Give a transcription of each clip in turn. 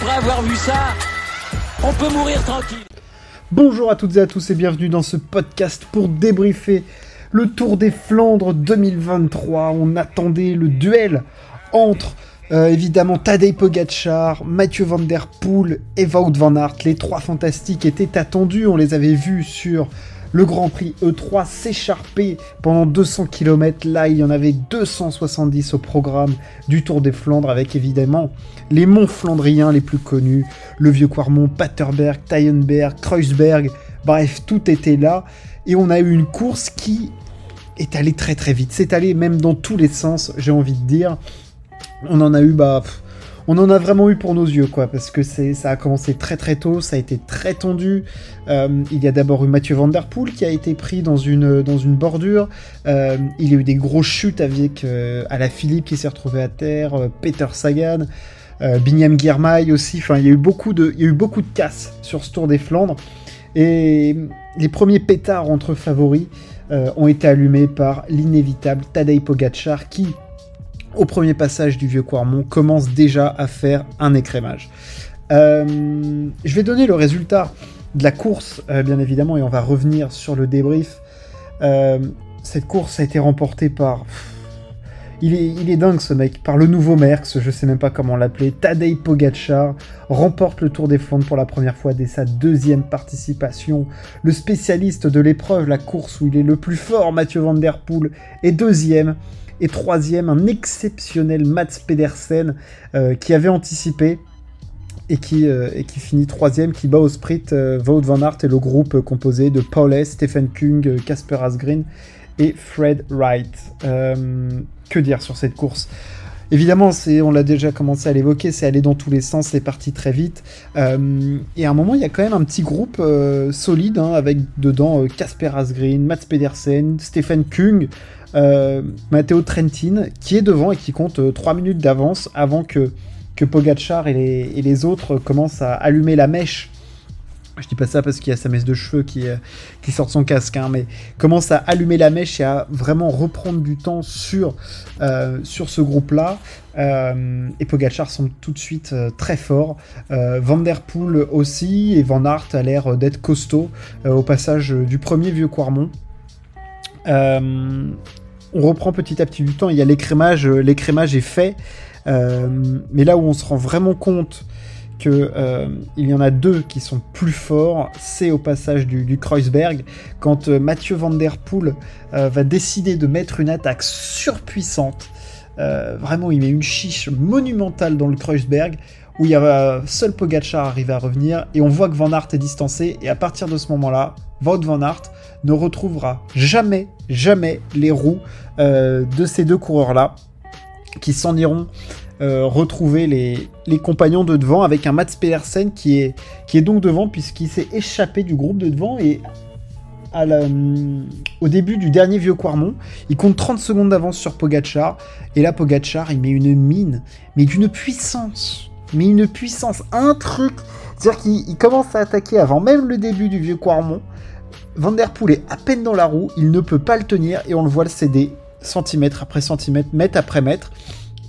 après avoir vu ça, on peut mourir tranquille. Bonjour à toutes et à tous et bienvenue dans ce podcast pour débriefer le Tour des Flandres 2023. On attendait le duel entre euh, évidemment Tadej Pogacar, Mathieu Van Der Poel et Wout van Aert. Les trois fantastiques étaient attendus, on les avait vus sur le Grand Prix E3 s'écharper pendant 200 km. Là, il y en avait 270 au programme du Tour des Flandres avec évidemment les monts flandriens les plus connus, le Vieux Quarmont, Paterberg, Tayenberg, Kreuzberg. Bref, tout était là et on a eu une course qui est allée très très vite. C'est allé même dans tous les sens, j'ai envie de dire. On en a eu bah on en a vraiment eu pour nos yeux, quoi, parce que c'est, ça a commencé très très tôt, ça a été très tendu. Euh, il y a d'abord eu Mathieu Van Poel qui a été pris dans une, bordure. Euh, il y a eu des grosses chutes avec euh, la Philippe qui s'est retrouvé à terre, Peter Sagan, Binyam Girmay aussi. Enfin, il y a eu beaucoup de, il y a eu beaucoup de casse sur ce Tour des Flandres. Et les premiers pétards entre favoris ont été allumés par l'inévitable Tadej Pogacar qui, au premier passage du vieux Quarmont, commence déjà à faire un écrémage. Euh, je vais donner le résultat de la course, euh, bien évidemment, et on va revenir sur le débrief. Euh, cette course a été remportée par... Il est, il dingue ce mec, par le nouveau Merckx, je sais même pas comment l'appeler, Tadej Pogacar, remporte le Tour des Flandres pour la première fois dès sa deuxième participation. Le spécialiste de l'épreuve, la course où il est le plus fort, Mathieu Van Der Poel, est deuxième. Et troisième, un exceptionnel Mats Pedersen euh, qui avait anticipé et qui, euh, et qui finit troisième, qui bat au sprint euh, van Aert et le groupe composé de Paul Stephen Kung, Casper Asgreen et Fred Wright. que dire sur cette course? Évidemment, c'est, on l'a déjà commencé à l'évoquer, c'est aller dans tous les sens, c'est parti très vite. et à un moment, il y a quand même un petit groupe solide, hein, avec dedans Casper Asgreen, Mats Pedersen, Stephen Kung, euh, Matteo Trentin, qui est devant et qui compte 3 euh, minutes d'avance avant que, que Pogachar et les, autres commencent à allumer la mèche. Je dis pas ça parce qu'il y a sa mèche de cheveux qui, euh, qui sort de son casque, hein, mais commence à allumer la mèche et à vraiment reprendre du temps sur, sur ce groupe-là. et Pogachar sont tout de suite très forts. Van Der Poel aussi, et Van Aert a l'air d'être costaud au passage du premier vieux Quarmont on reprend petit à petit du temps. Il y a l'écrémage, euh, l'écrémage est fait. Euh, mais là où on se rend vraiment compte que euh, il y en a deux qui sont plus forts, c'est au passage du, Kreuzberg, quand Mathieu Van Der Poel va décider de mettre une attaque surpuissante. vraiment, il met une chiche monumentale dans le Kreuzberg, où il y a seul Pogacar arrive à revenir, et on voit que Van Aert est distancé, et à partir de ce moment-là, Wout Van Aert ne retrouvera jamais, jamais les roues euh, de ces deux coureurs-là, qui s'en iront euh, retrouver les, compagnons de devant avec un Mats Pedersen qui est, donc devant puisqu'il s'est échappé du groupe de devant et à au début du dernier vieux Quarmont, il compte 30 secondes d'avance sur Pogachar et là Pogachar il met une mine mais d'une puissance mais une puissance un truc c'est-à-dire qu'il commence à attaquer avant même le début du vieux Quarmont Van Der Poel est à peine dans la roue, il ne peut pas le tenir et on le voit le céder centimètre après centimètre, mètre après mètre.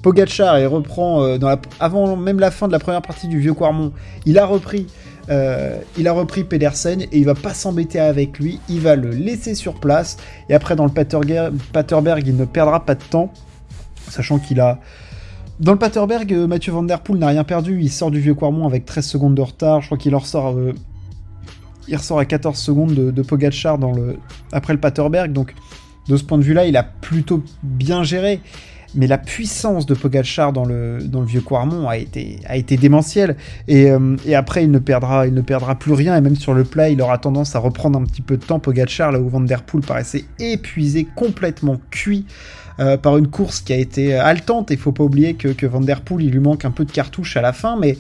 Pogachar et reprend euh, avant même la fin de la première partie du vieux Quarmont, il a repris euh, il a repris Pedersen et il va pas s'embêter avec lui, il va le laisser sur place et après dans le Paterberg, il ne perdra pas de temps, sachant qu'il a dans le Paterberg, euh, Mathieu Van Der Poel n'a rien perdu, il sort du vieux Quarmont avec 13 secondes de retard, je crois qu'il ressort il ressort à 14 secondes de, Pogacar dans après le Paterberg. Donc, de ce point de vue-là, il a plutôt bien géré. Mais la puissance de Pogacar dans le, vieux Quarmont a été, démentielle. Et, euh, et, après, il ne, perdra, plus rien. Et même sur le plat, il aura tendance à reprendre un petit peu de temps. Pogacar, là où Van paraissait épuisé, complètement cuit. Euh, par une course qui a été haletante. Il faut pas oublier que, que Van il lui manque un peu de cartouche à la fin, mais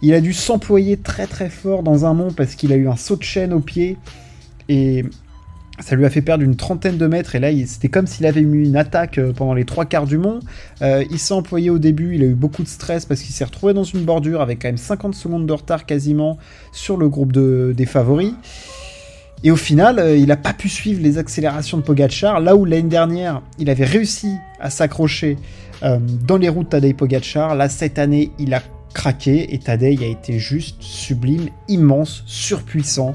il a dû s'employer très très fort dans un mont parce qu'il a eu un saut de chaîne au pied et ça lui a fait perdre une trentaine de mètres et là c'était comme s'il avait eu une attaque euh, pendant les trois quarts du mont. Euh, il s'est employé au début, il a eu beaucoup de stress parce qu'il s'est retrouvé dans une bordure avec quand même 50 secondes de retard quasiment sur le groupe des favoris. Et au final, euh, il n'a pas pu suivre les accélérations de Pogachar, là où l'année dernière, il avait réussi à s'accrocher dans les routes Tadej Pogachar. Là, cette année, il a craqué et Tadej a été juste sublime, immense, surpuissant.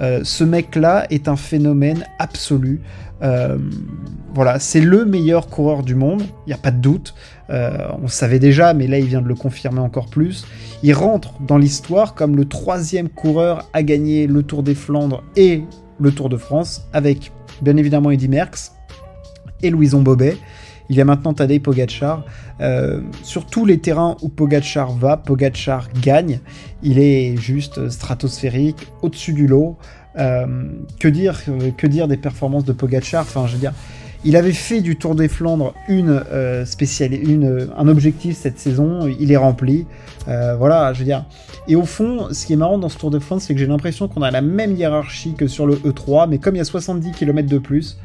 Euh, ce mec-là est un phénomène absolu. Euh, voilà, c'est le meilleur coureur du monde, il n'y a pas de doute. Euh, on savait déjà, mais là il vient de le confirmer encore plus. Il rentre dans l'histoire comme le troisième coureur à gagner le Tour des Flandres et le Tour de France, avec bien évidemment Eddy Merckx et Louison Bobet. Il y a maintenant Tadej Pogacar. Euh, sur tous les terrains où Pogacar va, Pogacar gagne. Il est juste stratosphérique, au-dessus du lot. Euh, que dire, que dire des performances de Pogacar? Enfin, je veux dire, il avait fait du Tour des Flandres une euh, spéciale, une, un objectif cette saison. Il est rempli. voilà, je veux dire. Et au fond, ce qui est marrant dans ce Tour de Flandre, c'est que j'ai l'impression qu'on a la même hiérarchie que sur le E3, mais comme il y a 70 km de plus,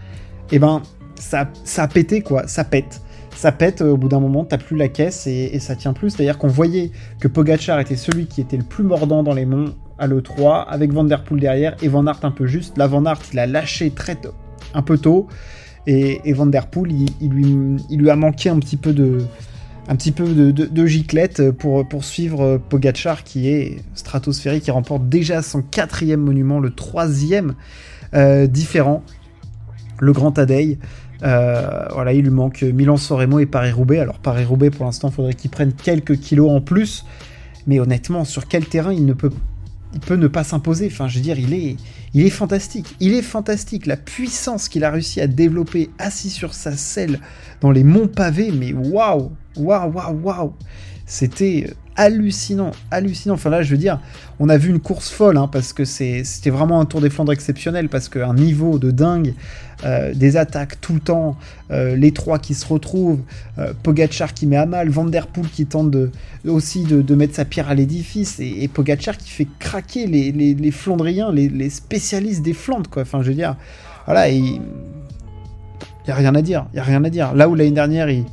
eh ben ça, a pété quoi, ça pète. Ça pète, au bout d'un moment, t'as plus la caisse et, ça tient plus. C'est-à-dire qu'on voyait que Pogachar était celui qui était le plus mordant dans les monts à l'E3, avec Van Der Poel derrière et Van Aert un peu juste. Là, Van Aert, il a lâché très tôt, un peu tôt. Et, Van Der Poel, il, lui, a manqué un petit peu de, giclette pour, suivre Pogachar qui est stratosphérique, qui remporte déjà son quatrième monument, le troisième euh, différent, le Grand Tadei. Euh, voilà, il lui manque Milan-Soremo et Paris-Roubaix. Alors Paris-Roubaix, pour l'instant, il faudrait qu'il prenne quelques kilos en plus. Mais honnêtement, sur quel terrain il ne peut, pas s'imposer Enfin, je veux dire, il est, il est fantastique. Il est fantastique. La puissance qu'il a réussi à développer assis sur sa selle dans les monts pavés, mais waouh, waouh, waouh, waouh C'était hallucinant, hallucinant. Enfin là, je veux dire, on a vu une course folle, hein, parce que c'était vraiment un Tour des Flandres exceptionnel, parce qu'un niveau de dingue, euh, des attaques tout le temps, euh, les trois qui se retrouvent, euh, qui met à mal, Van Der Poel qui tente aussi de, mettre sa pierre à l'édifice, et, Pogachar qui fait craquer les, Flandriens, les, spécialistes des Flandres, quoi. Enfin, je veux dire, voilà, il n'y a rien à dire, il y a rien à dire. Là où l'année dernière, il,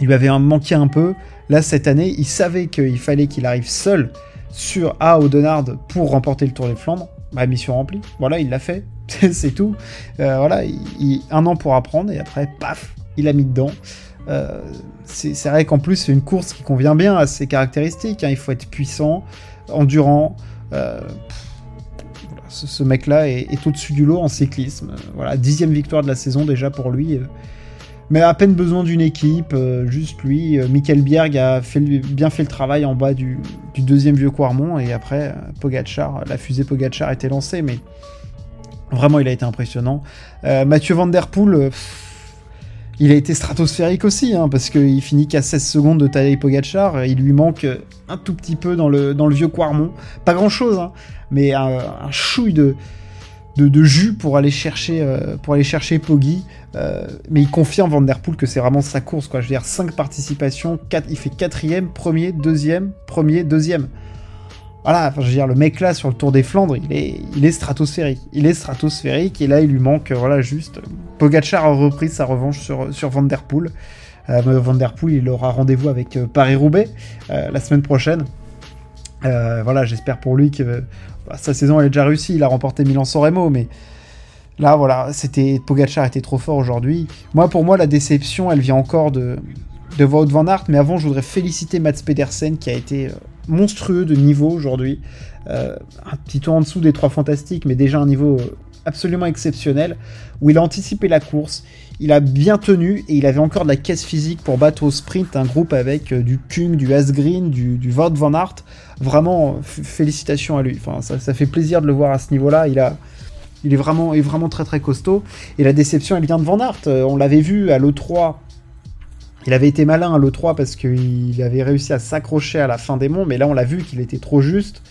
il lui avait manqué un peu, Là, cette année, il savait qu'il fallait qu'il arrive seul sur A Audenard pour remporter le Tour des Flandres. Bah, mission remplie. Voilà, il l'a fait. c'est tout. Euh, voilà, un an pour apprendre et après, paf, il a mis dedans. Euh, c'est vrai qu'en plus, c'est une course qui convient bien à ses caractéristiques. Hein. Il faut être puissant, endurant. Euh, ce, mec-là est, est au-dessus du lot en cyclisme. Voilà, dixième victoire de la saison déjà pour lui mais à peine besoin d'une équipe, euh, juste lui. Euh, Michael Bierg a bien fait le travail en bas du, deuxième vieux Quarmont, et après, euh, la fusée Pogachar a été lancée, mais vraiment, il a été impressionnant. Mathieu Van Der Poel, il a été stratosphérique aussi, hein, parce qu'il finit qu'à 16 secondes de Tadej Pogachar, il lui manque un tout petit peu dans le, vieux Quarmont. Pas grand-chose, hein, mais un chouille de de, jus pour aller chercher, euh, pour aller chercher. Euh, mais il confirme Vanderpool que c'est vraiment sa course. Quoi. Je veux dire, 5 participations, 4, il fait quatrième, premier, deuxième, premier, deuxième. Voilà, enfin, je veux dire, le mec là sur le Tour des Flandres, il est, il est stratosphérique. Il est stratosphérique et là il lui manque, voilà, juste. Pogachar a repris sa revanche sur, sur Vanderpool. Euh, Vanderpool, il aura rendez-vous avec Paris-Roubaix la semaine prochaine. Voilà, j'espère pour lui que bah, sa saison elle est déjà réussie, il a remporté Milan-San mais là voilà, c'était Pogacar était trop fort aujourd'hui. Moi pour moi la déception elle vient encore de de Wout van Aert, mais avant je voudrais féliciter Mats Pedersen qui a été euh, monstrueux de niveau aujourd'hui, euh, un petit peu en dessous des trois fantastiques, mais déjà un niveau euh, absolument exceptionnel où il a anticipé la course, il a bien tenu et il avait encore de la caisse physique pour battre au sprint un groupe avec du Kung, du Asgreen, du, du van Aert vraiment, félicitations à lui. Enfin, ça, fait plaisir de le voir à ce niveau-là. Il il est vraiment, est vraiment très très costaud. Et la déception, elle vient de Van Aert. Euh, on l'avait vu à l'E3. Il avait été malin à l'E3 parce qu'il avait réussi à s'accrocher à la fin des monts, mais là on l'a vu qu'il était trop juste.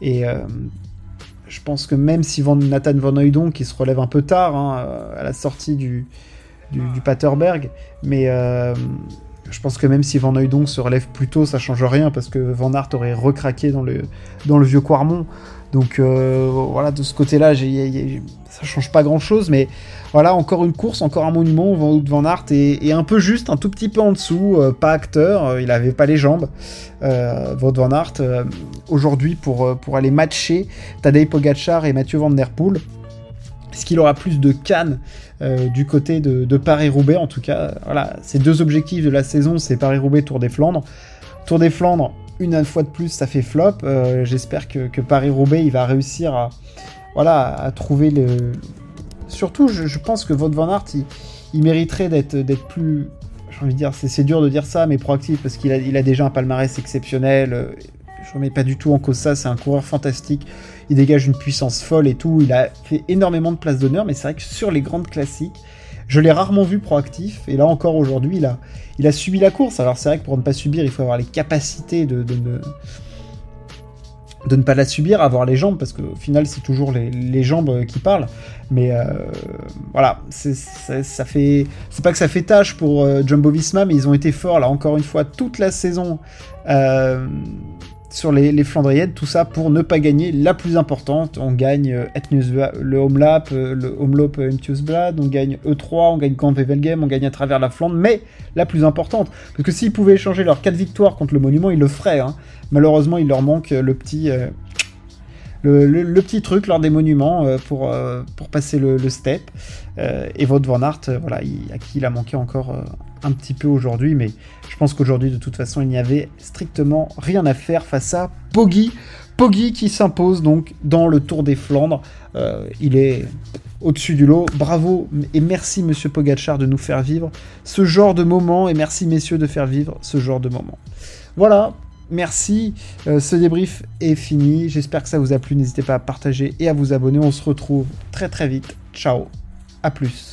Et euh, je pense que même si Nathan Van Oudon, qui se relève un peu tard hein, à la sortie du, du, Paterberg, mais euh, je pense que même si Van Hooydonk se relève plus tôt, ça change rien parce que Van Aert aurait recraqué dans le, dans le vieux Quarmont. Donc euh, voilà, de ce côté-là, ça change pas grand-chose, mais voilà, encore une course, encore un monument. Van, Van Aert est, un peu juste, un tout petit peu en dessous, euh, pas acteur, euh, il avait pas les jambes. Van Aert, aujourd'hui, pour, pour aller matcher Tadej Pogacar et Mathieu Van Der Poel, est-ce qu'il aura plus de cannes euh, du côté de, Paris-Roubaix En tout cas, voilà, ces deux objectifs de la saison, c'est Paris-Roubaix, Tour des Flandres. Tour des Flandres, une fois de plus, ça fait flop. J'espère que, Paris-Roubaix, il va réussir à, voilà, à trouver le. Surtout, je, pense que Wout van il, mériterait d'être plus. J'ai envie de dire, c'est dur de dire ça, mais proactif, parce qu'il a, il a déjà un palmarès exceptionnel. Je remets pas du tout en cause ça, c'est un coureur fantastique. Il dégage une puissance folle et tout. Il a fait énormément de places d'honneur, mais c'est vrai que sur les grandes classiques, je l'ai rarement vu proactif. Et là encore aujourd'hui, il a, il a subi la course. Alors c'est vrai que pour ne pas subir, il faut avoir les capacités de, de, de ne pas la subir, avoir les jambes, parce qu'au final, c'est toujours les, jambes qui parlent. Mais euh, voilà, ça, fait. C'est pas que ça fait tâche pour euh, Jumbo Visma, mais ils ont été forts, là, encore une fois, toute la saison. Euh, sur les, les, Flandriennes, tout ça pour ne pas gagner la plus importante. On gagne euh, le Home Lap, euh, le Home Lap Blad, on gagne E3, on gagne Camp Game, on gagne à travers la Flandre, mais la plus importante. Parce que s'ils pouvaient échanger leurs 4 victoires contre le Monument, ils le feraient. Hein. Malheureusement, il leur manque le petit, euh, le, petit truc lors des monuments pour, pour passer le, step. et votre Van voilà, à qui il a manqué encore un petit peu aujourd'hui, mais je pense qu'aujourd'hui, de toute façon, il n'y avait strictement rien à faire face à Poggi. Poggi qui s'impose donc dans le Tour des Flandres. Euh, il est au-dessus du lot. Bravo et merci Monsieur Pogachar de nous faire vivre ce genre de moment et merci messieurs de faire vivre ce genre de moment. Voilà, merci. Euh, ce débrief est fini. J'espère que ça vous a plu. N'hésitez pas à partager et à vous abonner. On se retrouve très très vite. Ciao. À plus.